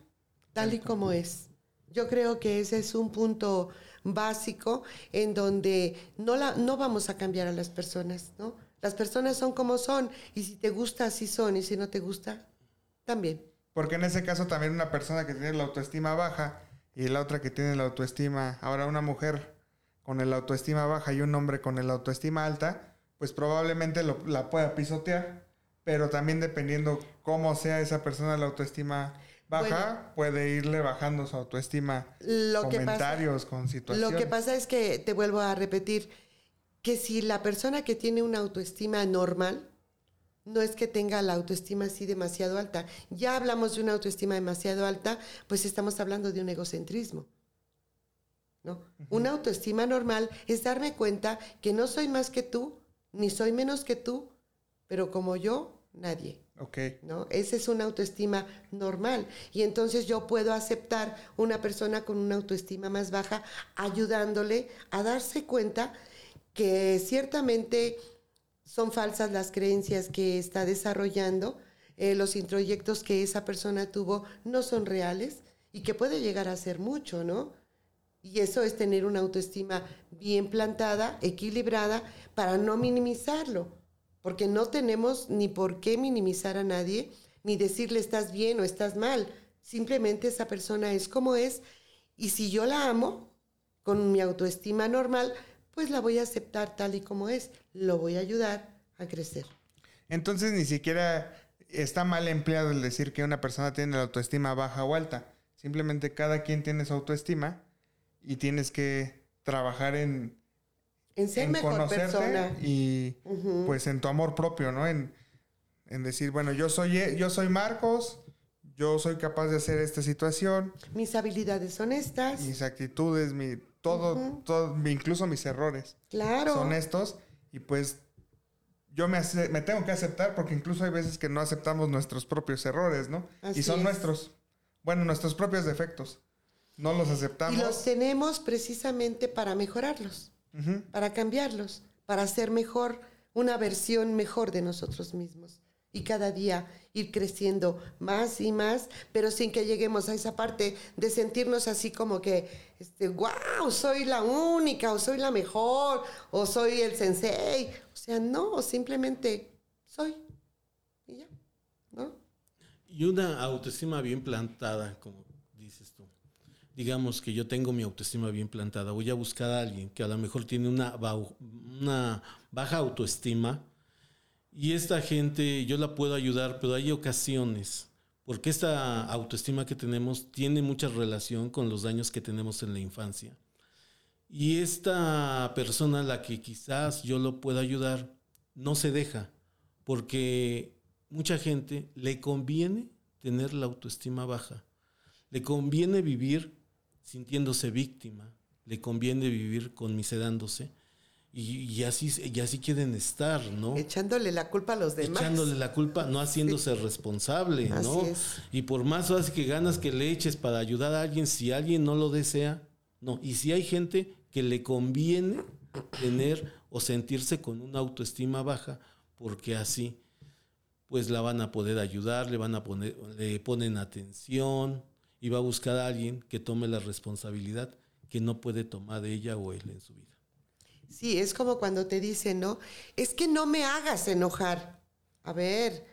tal y como es. Yo creo que ese es un punto básico en donde no, la, no vamos a cambiar a las personas, ¿no? Las personas son como son y si te gusta así son y si no te gusta, también. Porque en ese caso también una persona que tiene la autoestima baja y la otra que tiene la autoestima, ahora una mujer con el autoestima baja y un hombre con el autoestima alta, pues probablemente la pueda pisotear, pero también dependiendo cómo sea esa persona la autoestima baja, puede irle bajando su autoestima, comentarios con situaciones. Lo que pasa es que, te vuelvo a repetir, que si la persona que tiene una autoestima normal, no es que tenga la autoestima así demasiado alta. Ya hablamos de una autoestima demasiado alta, pues estamos hablando de un egocentrismo. ¿no? Una autoestima normal es darme cuenta que no soy más que tú, ni soy menos que tú, pero como yo, nadie. ¿No? Esa es una autoestima normal. Y entonces yo puedo aceptar una persona con una autoestima más baja, ayudándole a darse cuenta que ciertamente son falsas las creencias que está desarrollando, eh, los introyectos que esa persona tuvo no son reales y que puede llegar a ser mucho, ¿no? Y eso es tener una autoestima bien plantada, equilibrada, para no minimizarlo porque no tenemos ni por qué minimizar a nadie, ni decirle estás bien o estás mal. Simplemente esa persona es como es y si yo la amo con mi autoestima normal, pues la voy a aceptar tal y como es. Lo voy a ayudar a crecer. Entonces ni siquiera está mal empleado el decir que una persona tiene la autoestima baja o alta. Simplemente cada quien tiene su autoestima y tienes que trabajar en en ser mejor persona. Y pues en tu amor propio, ¿no? En, decir, bueno, yo soy, yo soy Marcos, yo soy capaz de hacer esta situación. Mis habilidades son estas. Mis actitudes, mi, todo, todo, incluso mis errores. Claro. Son estos. Y pues yo me, me tengo que aceptar porque incluso hay veces que no aceptamos nuestros propios errores, ¿no? y son nuestros, bueno, nuestros propios defectos. No los aceptamos. Y los tenemos precisamente para mejorarlos para cambiarlos, para ser mejor, una versión mejor de nosotros mismos. Y cada día ir creciendo más y más, pero sin que lleguemos a esa parte de sentirnos así como que, este, wow, soy la única, o soy la mejor, o soy el sensei. O sea, no, simplemente soy. Y ya, ¿no? Y una autoestima bien plantada, como digamos que yo tengo mi autoestima bien plantada, voy a buscar a alguien que a lo mejor tiene una, una baja autoestima y esta gente yo la puedo ayudar, pero hay ocasiones, porque esta autoestima que tenemos tiene mucha relación con los daños que tenemos en la infancia. Y esta persona a la que quizás yo lo pueda ayudar no se deja, porque mucha gente le conviene tener la autoestima baja. Le conviene vivir sintiéndose víctima, le conviene vivir conmiserándose y, así, y así quieren estar, ¿no? Echándole la culpa a los demás. Echándole la culpa, no haciéndose responsable, ¿no? Y por más que ganas que le eches para ayudar a alguien, si alguien no lo desea, no. Y si hay gente que le conviene tener o sentirse con una autoestima baja, porque así pues la van a poder ayudar, le van a poner, le ponen atención y va a buscar a alguien que tome la responsabilidad que no puede tomar ella o él en su vida. Sí, es como cuando te dicen, ¿no? Es que no me hagas enojar. A ver,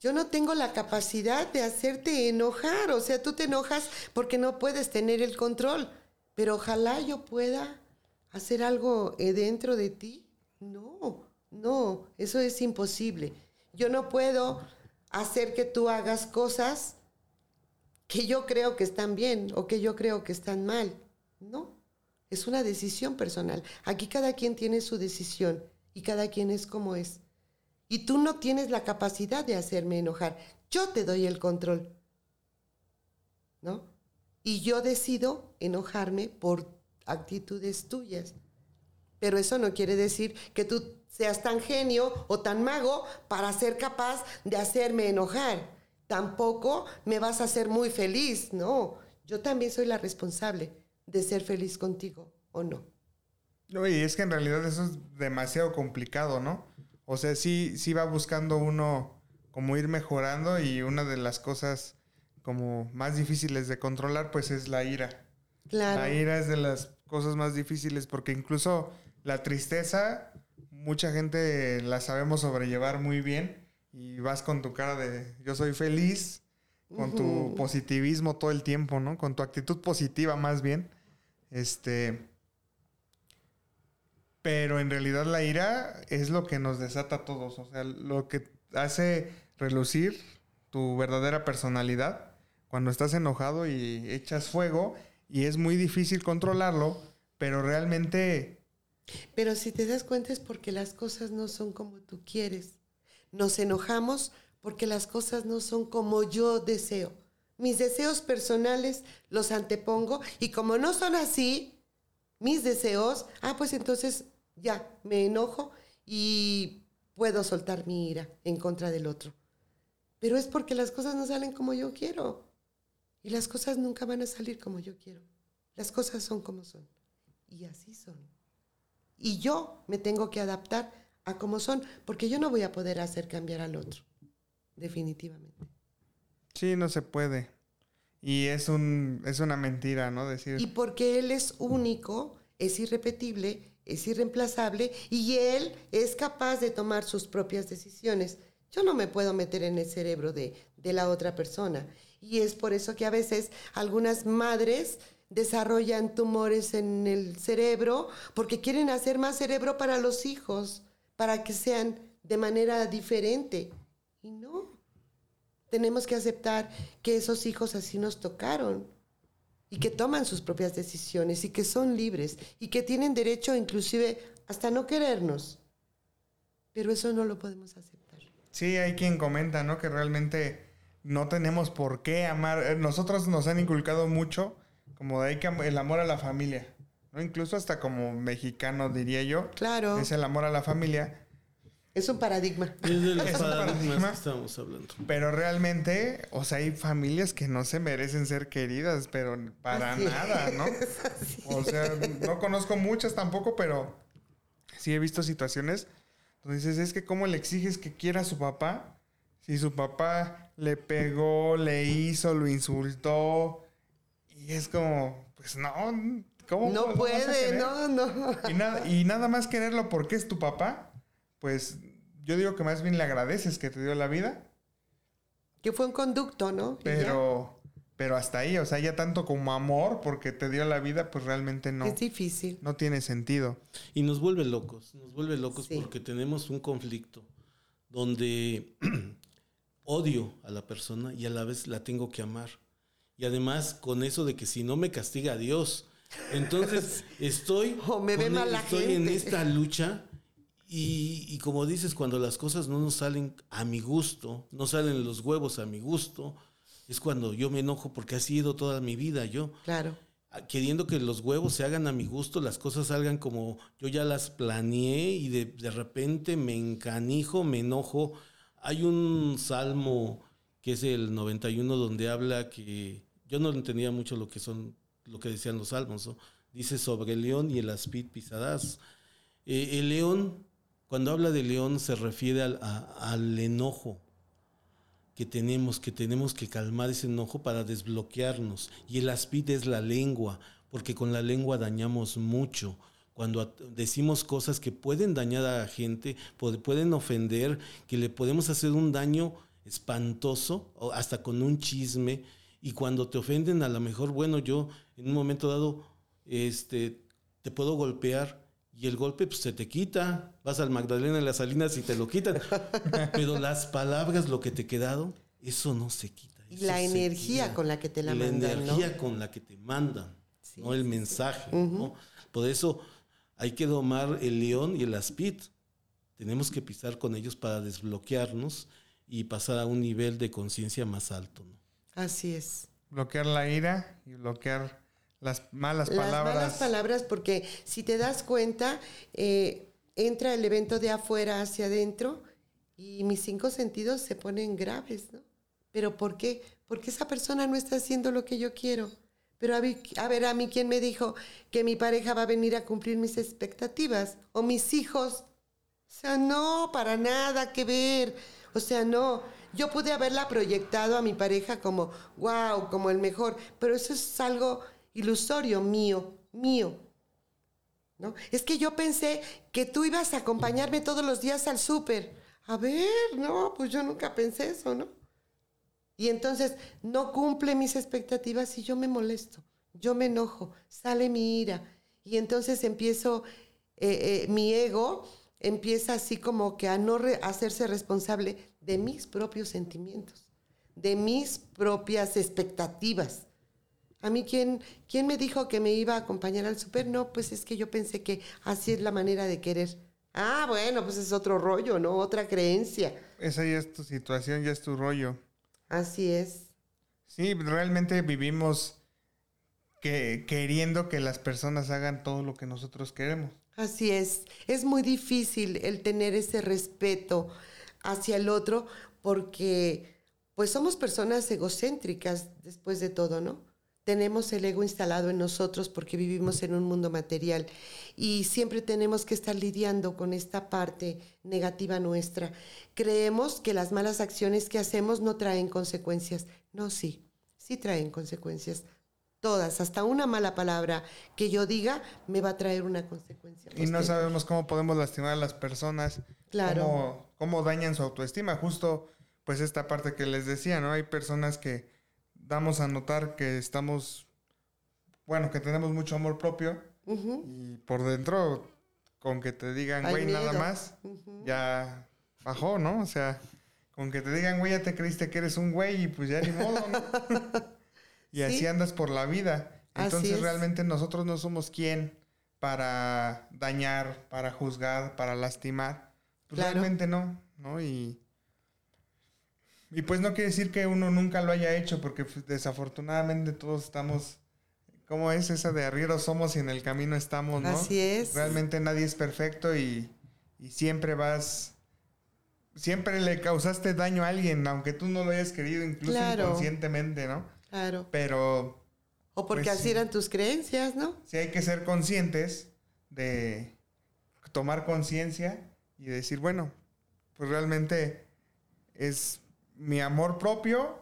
yo no tengo la capacidad de hacerte enojar. O sea, tú te enojas porque no puedes tener el control. Pero ojalá yo pueda hacer algo eh, dentro de ti. No, no, eso es imposible. Yo no puedo hacer que tú hagas cosas que yo creo que están bien o que yo creo que están mal. No, es una decisión personal. Aquí cada quien tiene su decisión y cada quien es como es. Y tú no tienes la capacidad de hacerme enojar. Yo te doy el control. ¿No? Y yo decido enojarme por actitudes tuyas. Pero eso no quiere decir que tú seas tan genio o tan mago para ser capaz de hacerme enojar. Tampoco me vas a hacer muy feliz, no. Yo también soy la responsable de ser feliz contigo o no. No, y es que en realidad eso es demasiado complicado, ¿no? O sea, sí, sí va buscando uno como ir mejorando y una de las cosas como más difíciles de controlar pues es la ira. Claro. La ira es de las cosas más difíciles porque incluso la tristeza mucha gente la sabemos sobrellevar muy bien y vas con tu cara de yo soy feliz, con tu positivismo todo el tiempo, ¿no? Con tu actitud positiva más bien. Este. Pero en realidad la ira es lo que nos desata a todos. O sea, lo que hace relucir tu verdadera personalidad cuando estás enojado y echas fuego y es muy difícil controlarlo, pero realmente pero si te das cuenta es porque las cosas no son como tú quieres. Nos enojamos porque las cosas no son como yo deseo. Mis deseos personales los antepongo y como no son así, mis deseos, ah, pues entonces ya me enojo y puedo soltar mi ira en contra del otro. Pero es porque las cosas no salen como yo quiero. Y las cosas nunca van a salir como yo quiero. Las cosas son como son. Y así son. Y yo me tengo que adaptar a cómo son, porque yo no voy a poder hacer cambiar al otro, definitivamente. Sí, no se puede. Y es, un, es una mentira, ¿no? Decir... Y porque él es único, es irrepetible, es irreemplazable y él es capaz de tomar sus propias decisiones. Yo no me puedo meter en el cerebro de, de la otra persona. Y es por eso que a veces algunas madres desarrollan tumores en el cerebro porque quieren hacer más cerebro para los hijos, para que sean de manera diferente. Y no, tenemos que aceptar que esos hijos así nos tocaron y que toman sus propias decisiones y que son libres y que tienen derecho inclusive hasta no querernos. Pero eso no lo podemos aceptar. Sí, hay quien comenta, ¿no? Que realmente no tenemos por qué amar. Nosotros nos han inculcado mucho como de ahí que el amor a la familia, ¿no? Incluso hasta como mexicano diría yo. Claro. Es el amor a la familia. Es un paradigma. Es de los paradigmas que estamos hablando. Pero realmente, o sea, hay familias que no se merecen ser queridas, pero para nada, ¿no? O sea, no conozco muchas tampoco, pero sí he visto situaciones donde dices, es que cómo le exiges que quiera a su papá si su papá le pegó, le hizo, lo insultó, y es como, pues no, ¿cómo? No puede, no, no. Y nada, y nada más quererlo porque es tu papá, pues yo digo que más bien le agradeces que te dio la vida. Que fue un conducto, ¿no? Pero, pero hasta ahí, o sea, ya tanto como amor porque te dio la vida, pues realmente no. Es difícil. No tiene sentido. Y nos vuelve locos, nos vuelve locos porque tenemos un conflicto donde odio a la persona y a la vez la tengo que amar. Y además con eso de que si no me castiga Dios. Entonces estoy, me ve estoy en esta lucha y, y, como dices, cuando las cosas no nos salen a mi gusto, no salen los huevos a mi gusto, es cuando yo me enojo porque ha sido toda mi vida yo. Claro. Queriendo que los huevos se hagan a mi gusto, las cosas salgan como yo ya las planeé y de, de repente me encanijo, me enojo. Hay un salmo que es el 91 donde habla que yo no entendía mucho lo que son, lo que decían los salmos, dice sobre el león y el aspid pisarás. Eh, el león, cuando habla de león, se refiere al, al enojo que tenemos, que tenemos que calmar ese enojo para desbloquearnos. Y el aspid es la lengua, porque con la lengua dañamos mucho cuando decimos cosas que pueden dañar a la gente, pueden ofender, que le podemos hacer un daño espantoso, hasta con un chisme, y cuando te ofenden, a lo mejor, bueno, yo en un momento dado, este, te puedo golpear, y el golpe pues, se te quita, vas al Magdalena de las Salinas y te lo quitan, pero las palabras, lo que te he quedado, eso no se quita. Y la energía con la que te la, mandan. La energía con la que te mandan, no el mensaje. ¿no? Por eso hay que domar el león y el aspid. Tenemos que pisar con ellos para desbloquearnos y pasar a un nivel de conciencia más alto. ¿no? Así es. Bloquear la ira y bloquear las malas palabras. Las malas palabras, porque si te das cuenta, eh, entra el evento de afuera hacia adentro y mis cinco sentidos se ponen graves, ¿no? ¿Pero por qué? Porque esa persona no está haciendo lo que yo quiero. Pero a, ver, a mí quién me dijo que mi pareja va a venir a cumplir mis expectativas o mis hijos. O sea, no, para nada que ver. O sea, no. Yo pude haberla proyectado a mi pareja como, wow, como el mejor, pero eso es algo ilusorio mío, mío. ¿No? Es que yo pensé que tú ibas a acompañarme todos los días al súper. A ver, no, pues yo nunca pensé eso, ¿no? Y entonces no cumple mis expectativas y yo me molesto, yo me enojo, sale mi ira. Y entonces empiezo, eh, eh, mi ego empieza así como que a no hacerse responsable de mis propios sentimientos, de mis propias expectativas. A mí, ¿quién, ¿quién me dijo que me iba a acompañar al súper? No, pues es que yo pensé que así es la manera de querer. Ah, bueno, pues es otro rollo, ¿no? Otra creencia. Esa ya es tu situación, ya es tu rollo. Así es. Sí, realmente vivimos que, queriendo que las personas hagan todo lo que nosotros queremos. Así es. Es muy difícil el tener ese respeto hacia el otro porque pues somos personas egocéntricas después de todo, ¿no? tenemos el ego instalado en nosotros porque vivimos en un mundo material y siempre tenemos que estar lidiando con esta parte negativa nuestra. Creemos que las malas acciones que hacemos no traen consecuencias. No, sí, sí traen consecuencias. Todas, hasta una mala palabra que yo diga me va a traer una consecuencia. Y no sabemos cómo podemos lastimar a las personas. Claro. Cómo, cómo dañan su autoestima. Justo, pues esta parte que les decía, ¿no? Hay personas que damos a notar que estamos, bueno, que tenemos mucho amor propio y por dentro, con que te digan, güey, nada más, ya bajó, ¿no? O sea, con que te digan, güey, ya te creíste que eres un güey y pues ya ni modo, ¿no? y así andas por la vida. Entonces realmente nosotros no somos quien para dañar, para juzgar, para lastimar. Pues realmente no, ¿no? Y y pues no quiere decir que uno nunca lo haya hecho, porque pues, desafortunadamente todos estamos, ¿cómo es esa de arrieros somos y en el camino estamos, no? Así es. Realmente nadie es perfecto y, siempre vas, siempre le causaste daño a alguien, aunque tú no lo hayas querido, incluso inconscientemente, ¿no? Claro. Pero... O porque pues así eran tus creencias, ¿no? Sí, hay que ser conscientes de tomar conciencia y decir, bueno, pues realmente es mi amor propio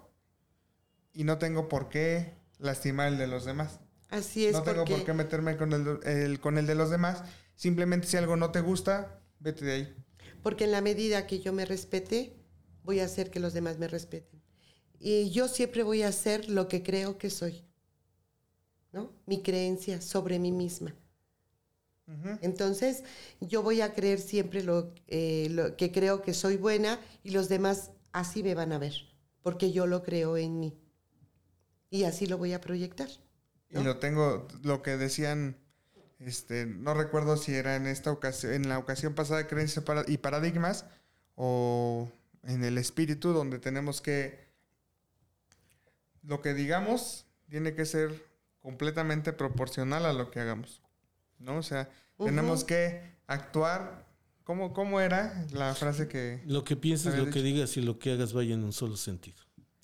y no tengo por qué lastimar el de los demás. Así es. No tengo por qué meterme con el, con el de los demás. Simplemente si algo no te gusta, vete de ahí. Porque en la medida que yo me respete, voy a hacer que los demás me respeten. Y yo siempre voy a hacer lo que creo que soy. ¿No? Mi creencia sobre mí misma. Entonces, yo voy a creer siempre lo, eh, lo, que creo que soy buena y los demás así me van a ver, porque yo lo creo en mí. Y así lo voy a proyectar. Y lo tengo, lo que decían, este, no recuerdo si era en esta ocasión, en la ocasión pasada de creencias y paradigmas, o en el espíritu, donde tenemos que, lo que digamos tiene que ser completamente proporcional a lo que hagamos. ¿No? O sea, tenemos que actuar ¿Cómo, era la frase que... Lo que pienses, lo que digas y lo que hagas vaya en un solo sentido.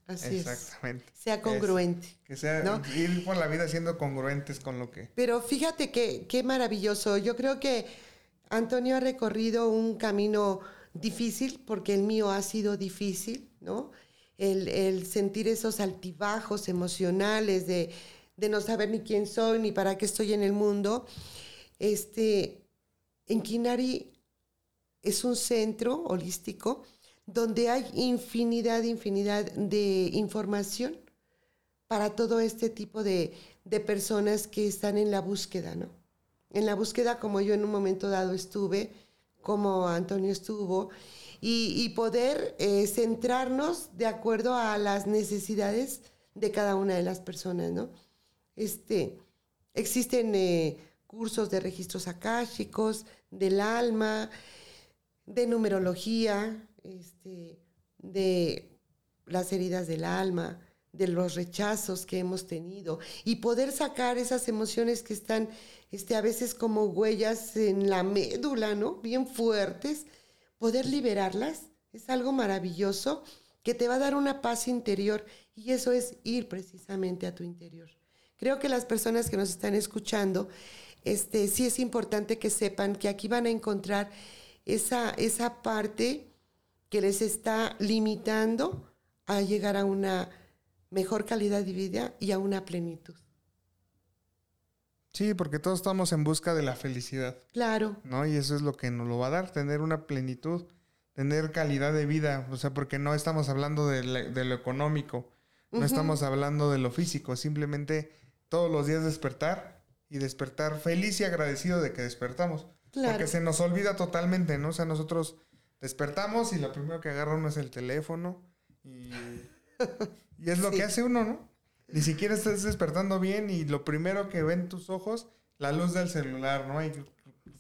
Así Exactamente. Sea congruente. que sea ir por la vida siendo congruentes con lo que. Pero fíjate que qué maravilloso. Yo creo que Antonio ha recorrido un camino difícil, porque el mío ha sido difícil, ¿no? El, sentir esos altibajos emocionales de, de, no saber ni quién soy, ni para qué estoy en el mundo. Este, en Kinari es un centro holístico donde hay infinidad, infinidad de información para todo este tipo de, personas que están en la búsqueda, ¿no? En la búsqueda como yo en un momento dado estuve, como Antonio estuvo, y, poder eh, centrarnos de acuerdo a las necesidades de cada una de las personas, ¿no? Este, existen eh, cursos de registros akáshicos, del alma, de numerología, este, de las heridas del alma, de los rechazos que hemos tenido y poder sacar esas emociones que están este, a veces como huellas en la médula, ¿no? Bien fuertes, poder liberarlas es algo maravilloso que te va a dar una paz interior y eso es ir precisamente a tu interior. Creo que las personas que nos están escuchando, este, sí es importante que sepan que aquí van a encontrar esa, esa parte que les está limitando a llegar a una mejor calidad de vida y a una plenitud. Sí, porque todos estamos en busca de la felicidad. Claro. ¿No? Y eso es lo que nos lo va a dar, tener una plenitud, tener calidad de vida. O sea, porque no estamos hablando de, lo económico, no estamos hablando de lo físico, simplemente todos los días despertar y despertar feliz y agradecido de que despertamos. Porque se nos olvida totalmente, ¿no? O sea, nosotros despertamos y lo primero que agarra uno es el teléfono y, es lo que hace uno, ¿no? Ni siquiera estás despertando bien y lo primero que ven tus ojos, la luz del celular, ¿no? Y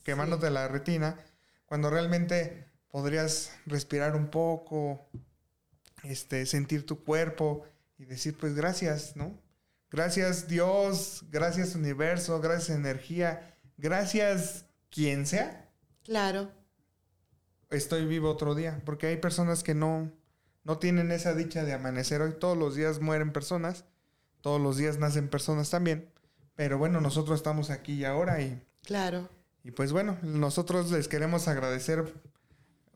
quemándote la retina, cuando realmente podrías respirar un poco, este, sentir tu cuerpo y decir, pues gracias, ¿no? Gracias Dios, gracias universo, gracias energía, gracias quien sea. Claro estoy vivo otro día, porque hay personas que no, no tienen esa dicha de amanecer hoy. Todos los días mueren personas, todos los días nacen personas también, pero bueno, nosotros estamos aquí y ahora y... Claro. Y pues bueno, nosotros les queremos agradecer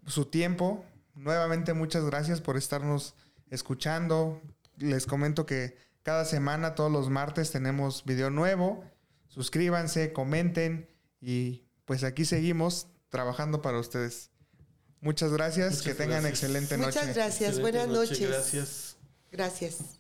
su tiempo. Nuevamente muchas gracias por estarnos escuchando. Les comento que cada semana, todos los martes, tenemos video nuevo. Suscríbanse, comenten y pues aquí seguimos trabajando para ustedes. Muchas gracias. que tengan excelente noche. Muchas gracias. Buenas noches. Gracias. Gracias.